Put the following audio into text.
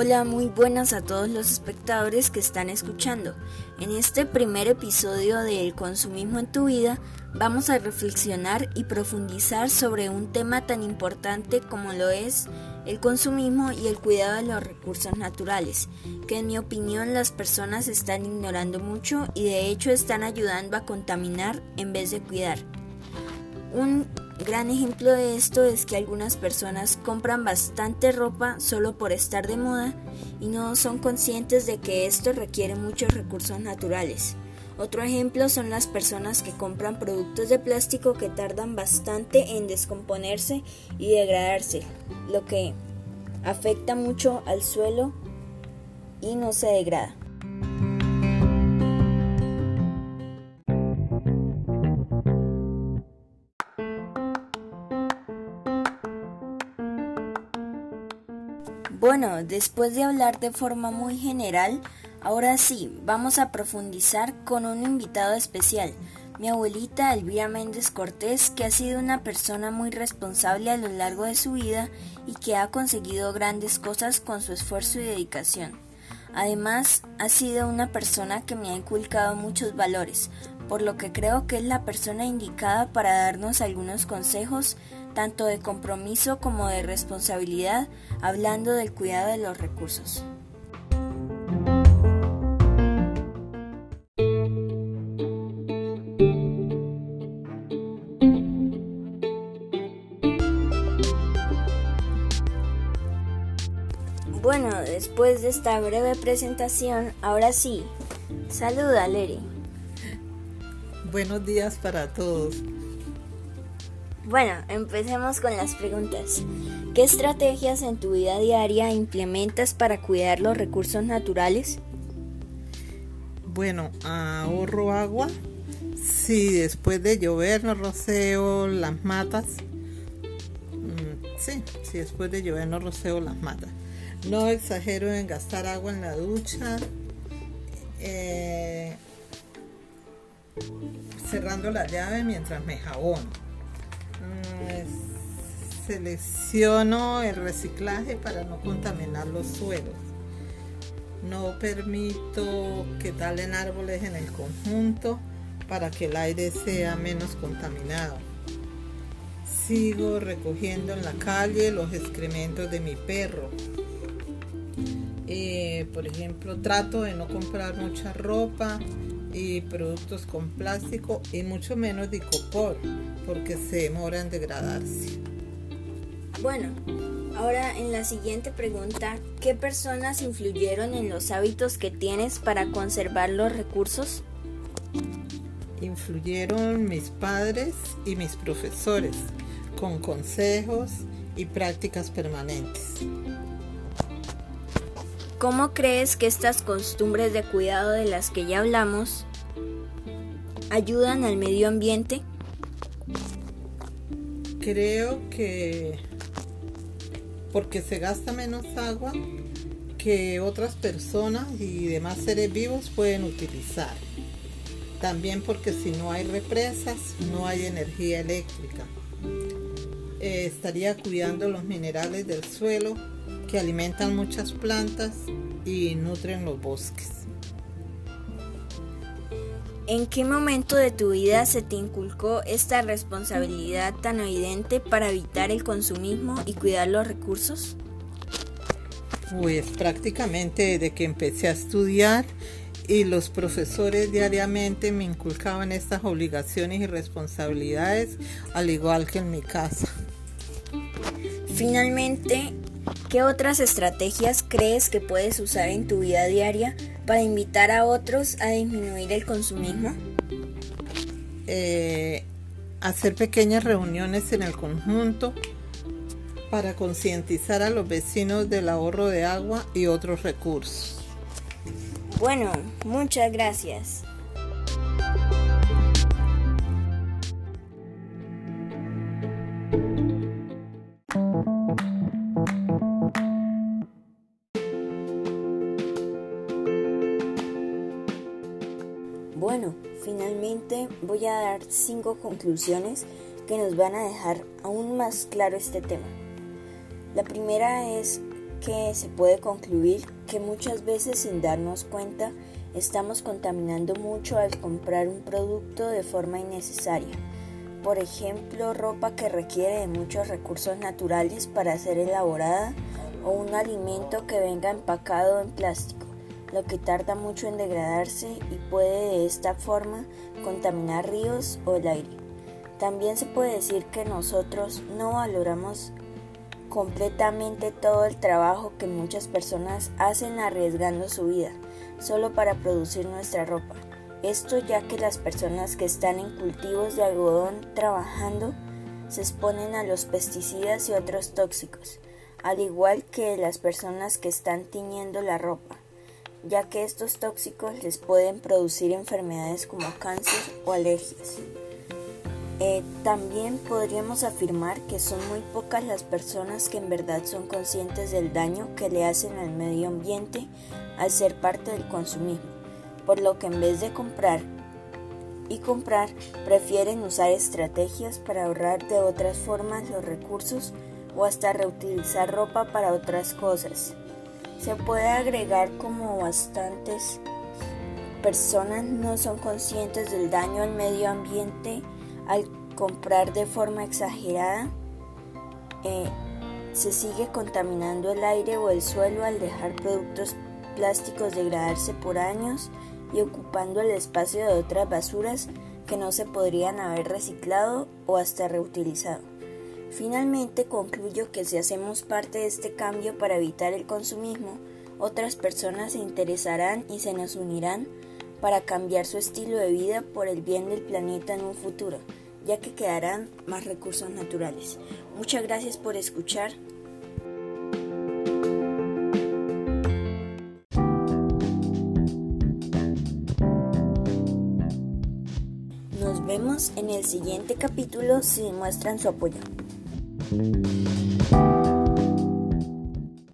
Hola, muy buenas a todos los espectadores que están escuchando. En este primer episodio de El consumismo en tu vida vamos a reflexionar y profundizar sobre un tema tan importante como lo es el consumismo y el cuidado de los recursos naturales, que en mi opinión las personas están ignorando mucho y de hecho están ayudando a contaminar en vez de cuidar. Un gran ejemplo de esto es que algunas personas compran bastante ropa solo por estar de moda y no son conscientes de que esto requiere muchos recursos naturales. Otro ejemplo son las personas que compran productos de plástico que tardan bastante en descomponerse y degradarse, lo que afecta mucho al suelo y no se degrada. Bueno, después de hablar de forma muy general, ahora sí, vamos a profundizar con un invitado especial, mi abuelita Elvira Méndez Cortés, que ha sido una persona muy responsable a lo largo de su vida y que ha conseguido grandes cosas con su esfuerzo y dedicación. Además, ha sido una persona que me ha inculcado muchos valores, por lo que creo que es la persona indicada para darnos algunos consejos tanto de compromiso como de responsabilidad, hablando del cuidado de los recursos. Bueno, después de esta breve presentación, ahora sí, saluda Leri. Buenos días para todos. Bueno, empecemos con las preguntas. ¿Qué estrategias en tu vida diaria implementas para cuidar los recursos naturales? Bueno, ahorro agua. Si después de llover no roceo las matas. Mm, sí, si después de llover no roceo las matas. No exagero en gastar agua en la ducha. Eh, cerrando la llave mientras me jabono selecciono el reciclaje para no contaminar los suelos. No permito que talen árboles en el conjunto para que el aire sea menos contaminado. Sigo recogiendo en la calle los excrementos de mi perro. Eh, por ejemplo, trato de no comprar mucha ropa y productos con plástico y mucho menos de copor porque se demoran en degradarse. Bueno, ahora en la siguiente pregunta, ¿qué personas influyeron en los hábitos que tienes para conservar los recursos? Influyeron mis padres y mis profesores con consejos y prácticas permanentes. ¿Cómo crees que estas costumbres de cuidado de las que ya hablamos ayudan al medio ambiente? Creo que porque se gasta menos agua que otras personas y demás seres vivos pueden utilizar. También porque si no hay represas, no hay energía eléctrica. Eh, estaría cuidando los minerales del suelo que alimentan muchas plantas y nutren los bosques. ¿En qué momento de tu vida se te inculcó esta responsabilidad tan evidente para evitar el consumismo y cuidar los recursos? Pues prácticamente desde que empecé a estudiar y los profesores diariamente me inculcaban estas obligaciones y responsabilidades al igual que en mi casa. Finalmente, ¿qué otras estrategias crees que puedes usar en tu vida diaria para invitar a otros a disminuir el consumismo? Eh, hacer pequeñas reuniones en el conjunto para concientizar a los vecinos del ahorro de agua y otros recursos. Bueno, muchas gracias. Bueno, finalmente voy a dar cinco conclusiones que nos van a dejar aún más claro este tema. La primera es que se puede concluir que muchas veces sin darnos cuenta estamos contaminando mucho al comprar un producto de forma innecesaria. Por ejemplo, ropa que requiere de muchos recursos naturales para ser elaborada o un alimento que venga empacado en plástico, lo que tarda mucho en degradarse y puede de esta forma contaminar ríos o el aire. También se puede decir que nosotros no valoramos completamente todo el trabajo que muchas personas hacen arriesgando su vida solo para producir nuestra ropa. Esto ya que las personas que están en cultivos de algodón trabajando se exponen a los pesticidas y otros tóxicos, al igual que las personas que están tiñendo la ropa, ya que estos tóxicos les pueden producir enfermedades como cáncer o alergias. Eh, también podríamos afirmar que son muy pocas las personas que en verdad son conscientes del daño que le hacen al medio ambiente al ser parte del consumismo, por lo que en vez de comprar y comprar prefieren usar estrategias para ahorrar de otras formas los recursos o hasta reutilizar ropa para otras cosas. Se puede agregar como bastantes personas no son conscientes del daño al medio ambiente al comprar de forma exagerada, eh, se sigue contaminando el aire o el suelo al dejar productos plásticos degradarse por años y ocupando el espacio de otras basuras que no se podrían haber reciclado o hasta reutilizado. Finalmente concluyo que si hacemos parte de este cambio para evitar el consumismo, otras personas se interesarán y se nos unirán para cambiar su estilo de vida por el bien del planeta en un futuro, ya que quedarán más recursos naturales. Muchas gracias por escuchar. Nos vemos en el siguiente capítulo si muestran su apoyo. うん